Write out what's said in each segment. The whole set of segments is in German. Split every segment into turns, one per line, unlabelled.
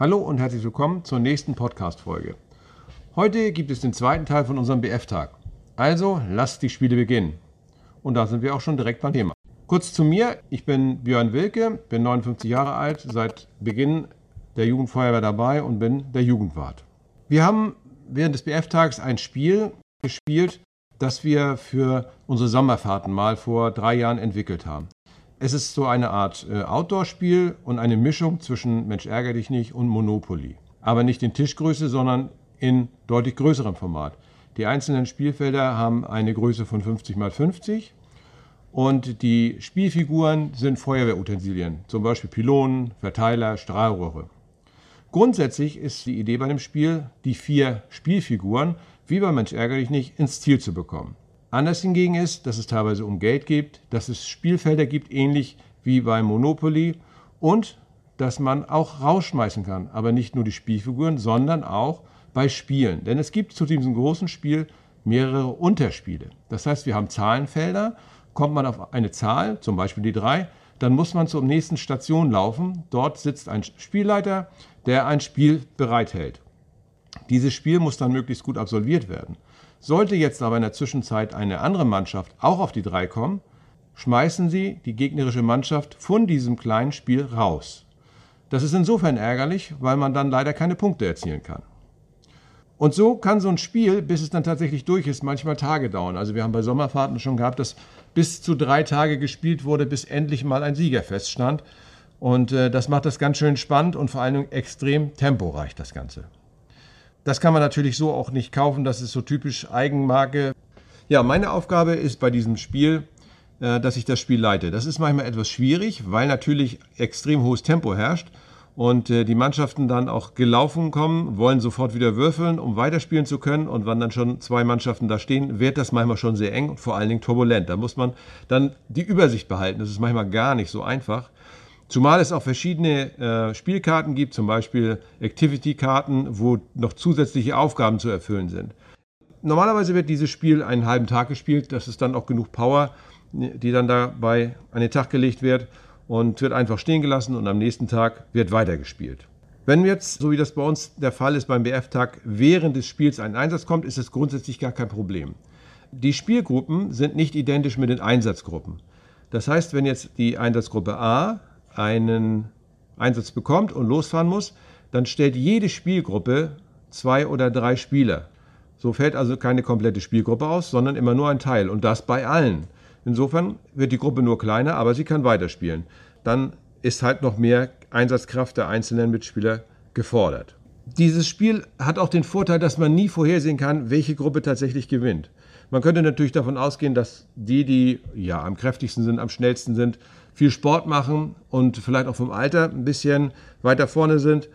Hallo und herzlich willkommen zur nächsten Podcast-Folge. Heute gibt es den zweiten Teil von unserem BF-Tag. Also lasst die Spiele beginnen. Und da sind wir auch schon direkt beim Thema. Kurz zu mir, ich bin Björn Wilke, bin 59 Jahre alt, seit Beginn der Jugendfeuerwehr dabei und bin der Jugendwart. Wir haben während des BF-Tags ein Spiel gespielt, das wir für unsere Sommerfahrten mal vor drei Jahren entwickelt haben. Es ist so eine Art äh, Outdoor-Spiel und eine Mischung zwischen Mensch ärger dich nicht und Monopoly. Aber nicht in Tischgröße, sondern in deutlich größerem Format. Die einzelnen Spielfelder haben eine Größe von 50 x 50 und die Spielfiguren sind Feuerwehrutensilien, zum Beispiel Pylonen, Verteiler, Strahlrohre. Grundsätzlich ist die Idee bei dem Spiel, die vier Spielfiguren, wie bei Mensch ärger dich nicht, ins Ziel zu bekommen. Anders hingegen ist, dass es teilweise um Geld geht, dass es Spielfelder gibt, ähnlich wie bei Monopoly und dass man auch rausschmeißen kann. Aber nicht nur die Spielfiguren, sondern auch bei Spielen. Denn es gibt zu diesem großen Spiel mehrere Unterspiele. Das heißt, wir haben Zahlenfelder. Kommt man auf eine Zahl, zum Beispiel die 3, dann muss man zur nächsten Station laufen. Dort sitzt ein Spielleiter, der ein Spiel bereithält. Dieses Spiel muss dann möglichst gut absolviert werden. Sollte jetzt aber in der Zwischenzeit eine andere Mannschaft auch auf die 3 kommen, schmeißen sie die gegnerische Mannschaft von diesem kleinen Spiel raus. Das ist insofern ärgerlich, weil man dann leider keine Punkte erzielen kann. Und so kann so ein Spiel, bis es dann tatsächlich durch ist, manchmal Tage dauern. Also wir haben bei Sommerfahrten schon gehabt, dass bis zu drei Tage gespielt wurde, bis endlich mal ein Sieger feststand. Und äh, das macht das ganz schön spannend und vor allen Dingen extrem temporeich, das Ganze. Das kann man natürlich so auch nicht kaufen, das ist so typisch Eigenmarke. Ja, meine Aufgabe ist bei diesem Spiel, äh, dass ich das Spiel leite. Das ist manchmal etwas schwierig, weil natürlich extrem hohes Tempo herrscht und äh, die Mannschaften dann auch gelaufen kommen, wollen sofort wieder würfeln, um weiterspielen zu können. Und wenn dann schon zwei Mannschaften da stehen, wird das manchmal schon sehr eng und vor allen Dingen turbulent. Da muss man dann die Übersicht behalten. Das ist manchmal gar nicht so einfach. Zumal es auch verschiedene äh, Spielkarten gibt, zum Beispiel Activity-Karten, wo noch zusätzliche Aufgaben zu erfüllen sind. Normalerweise wird dieses Spiel einen halben Tag gespielt. Das ist dann auch genug Power, die dann dabei an den Tag gelegt wird und wird einfach stehen gelassen und am nächsten Tag wird weitergespielt. Wenn jetzt, so wie das bei uns der Fall ist beim BF-Tag, während des Spiels ein Einsatz kommt, ist das grundsätzlich gar kein Problem. Die Spielgruppen sind nicht identisch mit den Einsatzgruppen. Das heißt, wenn jetzt die Einsatzgruppe A einen Einsatz bekommt und losfahren muss, dann stellt jede Spielgruppe zwei oder drei Spieler. So fällt also keine komplette Spielgruppe aus, sondern immer nur ein Teil und das bei allen. Insofern wird die Gruppe nur kleiner, aber sie kann weiterspielen. Dann ist halt noch mehr Einsatzkraft der einzelnen Mitspieler gefordert. Dieses Spiel hat auch den Vorteil, dass man nie vorhersehen kann, welche Gruppe tatsächlich gewinnt. Man könnte natürlich davon ausgehen, dass die, die ja am kräftigsten sind, am schnellsten sind, viel Sport machen und vielleicht auch vom Alter ein bisschen weiter vorne sind.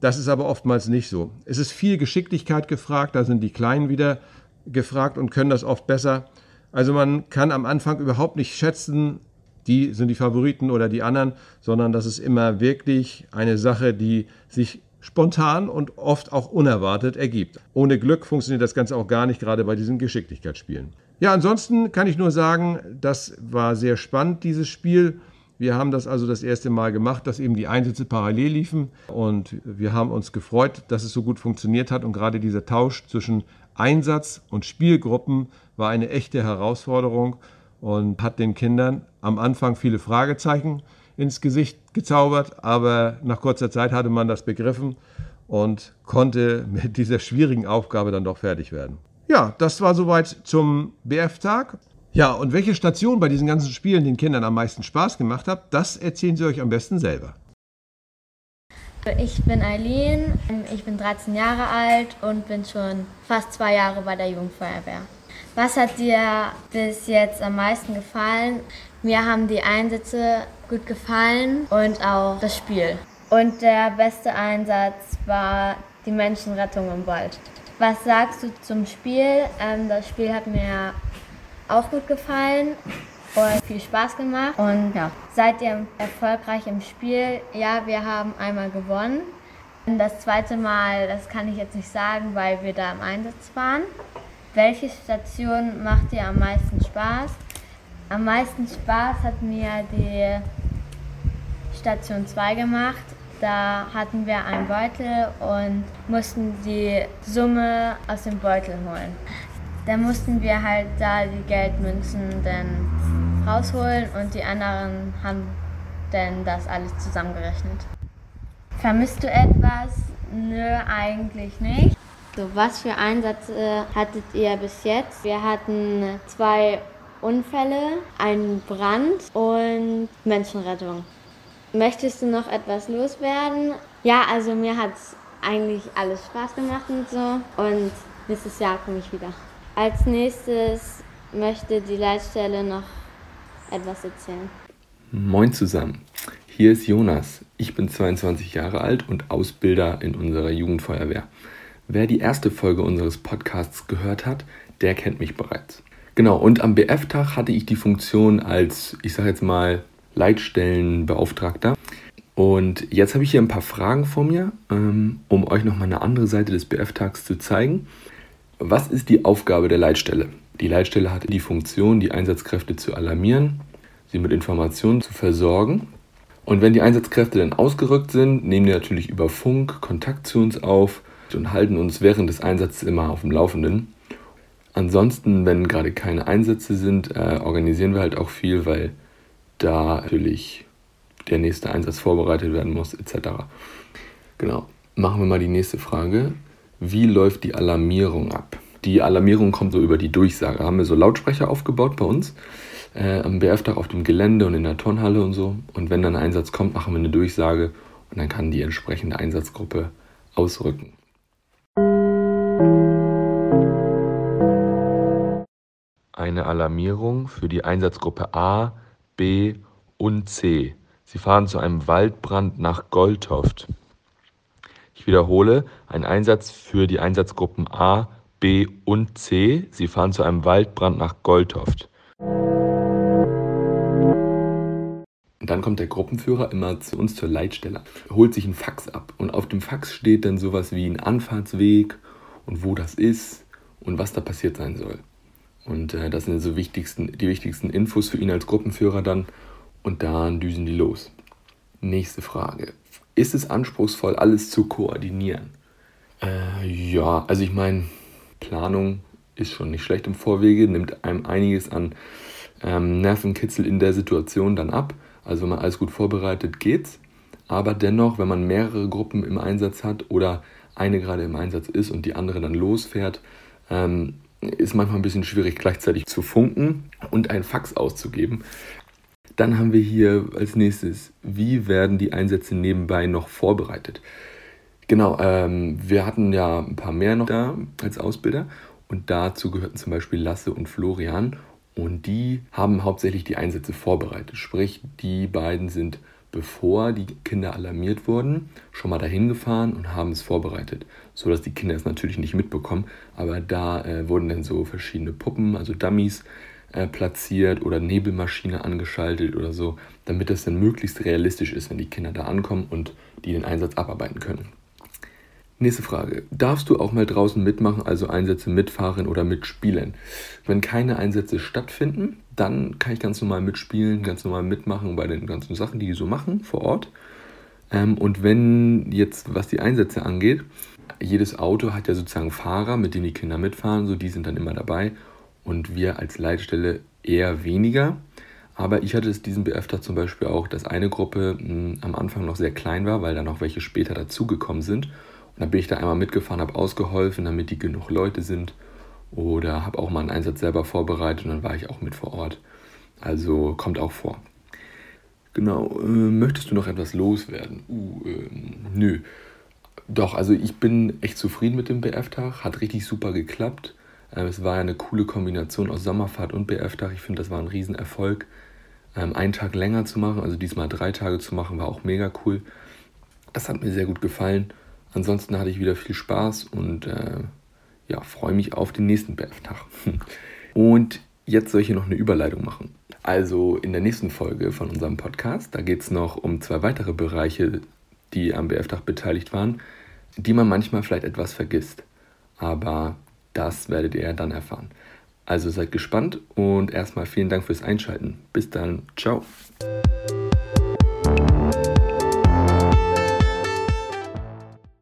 Das ist aber oftmals nicht so. Es ist viel Geschicklichkeit gefragt, da sind die Kleinen wieder gefragt und können das oft besser. Also man kann am Anfang überhaupt nicht schätzen, die sind die Favoriten oder die anderen, sondern das ist immer wirklich eine Sache, die sich spontan und oft auch unerwartet ergibt. Ohne Glück funktioniert das Ganze auch gar nicht, gerade bei diesen Geschicklichkeitsspielen. Ja, ansonsten kann ich nur sagen, das war sehr spannend, dieses Spiel. Wir haben das also das erste Mal gemacht, dass eben die Einsätze parallel liefen und wir haben uns gefreut, dass es so gut funktioniert hat und gerade dieser Tausch zwischen Einsatz und Spielgruppen war eine echte Herausforderung und hat den Kindern am Anfang viele Fragezeichen ins Gesicht gezaubert, aber nach kurzer Zeit hatte man das begriffen und konnte mit dieser schwierigen Aufgabe dann doch fertig werden. Ja, das war soweit zum BF-Tag. Ja, und welche Station bei diesen ganzen Spielen den Kindern am meisten Spaß gemacht hat, das erzählen sie euch am besten selber.
Ich bin Eileen, ich bin 13 Jahre alt und bin schon fast zwei Jahre bei der Jugendfeuerwehr. Was hat dir bis jetzt am meisten gefallen? Mir haben die Einsätze gut gefallen und auch das Spiel. Und der beste Einsatz war die Menschenrettung im Wald. Was sagst du zum Spiel? Ähm, das Spiel hat mir auch gut gefallen und viel Spaß gemacht. Und ja, seid ihr erfolgreich im Spiel? Ja, wir haben einmal gewonnen. Das zweite Mal, das kann ich jetzt nicht sagen, weil wir da im Einsatz waren. Welche Station macht dir am meisten Spaß? Am meisten Spaß hat mir die Station 2 gemacht, Da hatten wir einen Beutel und mussten die Summe aus dem Beutel holen. Dann mussten wir halt da die Geldmünzen dann rausholen und die anderen haben dann das alles zusammengerechnet. Vermisst du etwas? Nö, eigentlich nicht. So, was für Einsätze hattet ihr bis jetzt? Wir hatten zwei Unfälle, einen Brand und Menschenrettung. Möchtest du noch etwas loswerden? Ja, also mir hat eigentlich alles Spaß gemacht und so. Und nächstes Jahr komme ich wieder. Als nächstes möchte die Leitstelle noch etwas erzählen.
Moin zusammen. Hier ist Jonas. Ich bin 22 Jahre alt und Ausbilder in unserer Jugendfeuerwehr. Wer die erste Folge unseres Podcasts gehört hat, der kennt mich bereits. Genau, und am BF-Tag hatte ich die Funktion als, ich sage jetzt mal, Leitstellenbeauftragter. Und jetzt habe ich hier ein paar Fragen vor mir, ähm, um euch nochmal eine andere Seite des BF-Tags zu zeigen. Was ist die Aufgabe der Leitstelle? Die Leitstelle hat die Funktion, die Einsatzkräfte zu alarmieren, sie mit Informationen zu versorgen. Und wenn die Einsatzkräfte dann ausgerückt sind, nehmen die natürlich über Funk Kontakt zu uns auf und halten uns während des Einsatzes immer auf dem Laufenden. Ansonsten, wenn gerade keine Einsätze sind, äh, organisieren wir halt auch viel, weil da natürlich der nächste Einsatz vorbereitet werden muss, etc. Genau. Machen wir mal die nächste Frage. Wie läuft die Alarmierung ab? Die Alarmierung kommt so über die Durchsage. Haben wir so Lautsprecher aufgebaut bei uns äh, am BF-Tag auf dem Gelände und in der Turnhalle und so. Und wenn dann ein Einsatz kommt, machen wir eine Durchsage und dann kann die entsprechende Einsatzgruppe ausrücken. Eine Alarmierung für die Einsatzgruppe A, B und C. Sie fahren zu einem Waldbrand nach Goldhoft. Ich wiederhole, ein Einsatz für die Einsatzgruppen A, B und C. Sie fahren zu einem Waldbrand nach Goldhoft. dann kommt der Gruppenführer immer zu uns zur Leitstelle, holt sich ein Fax ab und auf dem Fax steht dann sowas wie ein Anfahrtsweg und wo das ist und was da passiert sein soll. Und äh, das sind so wichtigsten, die wichtigsten Infos für ihn als Gruppenführer dann und dann düsen die los. Nächste Frage. Ist es anspruchsvoll, alles zu koordinieren? Äh, ja, also ich meine, Planung ist schon nicht schlecht im Vorwege, nimmt einem einiges an ähm, Nervenkitzel in der Situation dann ab. Also wenn man alles gut vorbereitet, geht's. Aber dennoch, wenn man mehrere Gruppen im Einsatz hat oder eine gerade im Einsatz ist und die andere dann losfährt, ähm, ist manchmal ein bisschen schwierig gleichzeitig zu funken und ein Fax auszugeben. Dann haben wir hier als nächstes, wie werden die Einsätze nebenbei noch vorbereitet? Genau, ähm, wir hatten ja ein paar mehr noch da als Ausbilder und dazu gehörten zum Beispiel Lasse und Florian und die haben hauptsächlich die Einsätze vorbereitet. Sprich, die beiden sind, bevor die Kinder alarmiert wurden, schon mal dahin gefahren und haben es vorbereitet, sodass die Kinder es natürlich nicht mitbekommen. Aber da äh, wurden dann so verschiedene Puppen, also Dummies, äh, platziert oder Nebelmaschine angeschaltet oder so, damit das dann möglichst realistisch ist, wenn die Kinder da ankommen und die den Einsatz abarbeiten können. Nächste Frage. Darfst du auch mal draußen mitmachen, also Einsätze mitfahren oder mitspielen? Wenn keine Einsätze stattfinden, dann kann ich ganz normal mitspielen, ganz normal mitmachen bei den ganzen Sachen, die die so machen vor Ort. Ähm, und wenn jetzt, was die Einsätze angeht, jedes Auto hat ja sozusagen Fahrer, mit denen die Kinder mitfahren, so die sind dann immer dabei und wir als Leitstelle eher weniger. Aber ich hatte es diesen BF-Tag zum Beispiel auch, dass eine Gruppe mh, hm, am Anfang noch sehr klein war, weil dann noch welche später dazugekommen sind. Dann bin ich da einmal mitgefahren, habe ausgeholfen, damit die genug Leute sind. Oder habe auch mal einen Einsatz selber vorbereitet und dann war ich auch mit vor Ort. Also kommt auch vor. Genau, äh, möchtest du noch etwas loswerden? Uh, äh, nö. Doch, also ich bin echt zufrieden mit dem BF-Tag. Hat richtig super geklappt. Ähm, es war eine coole Kombination aus Sommerfahrt und BF-Tag. Ich finde, das war ein Riesenerfolg. Ähm, einen Tag länger zu machen, also diesmal drei Tage zu machen, war auch mega cool. Das hat mir sehr gut gefallen. Ansonsten hatte ich wieder viel Spaß und äh, ja, freue mich auf den nächsten BF-Tag. Und jetzt soll ich hier noch eine Überleitung machen. Also in der nächsten Folge von unserem Podcast, da geht es noch um zwei weitere Bereiche, die am BF-Tag beteiligt waren, die man manchmal vielleicht etwas vergisst. Aber das werdet ihr dann erfahren. Also seid gespannt und erstmal vielen Dank fürs Einschalten. Bis dann. Ciao.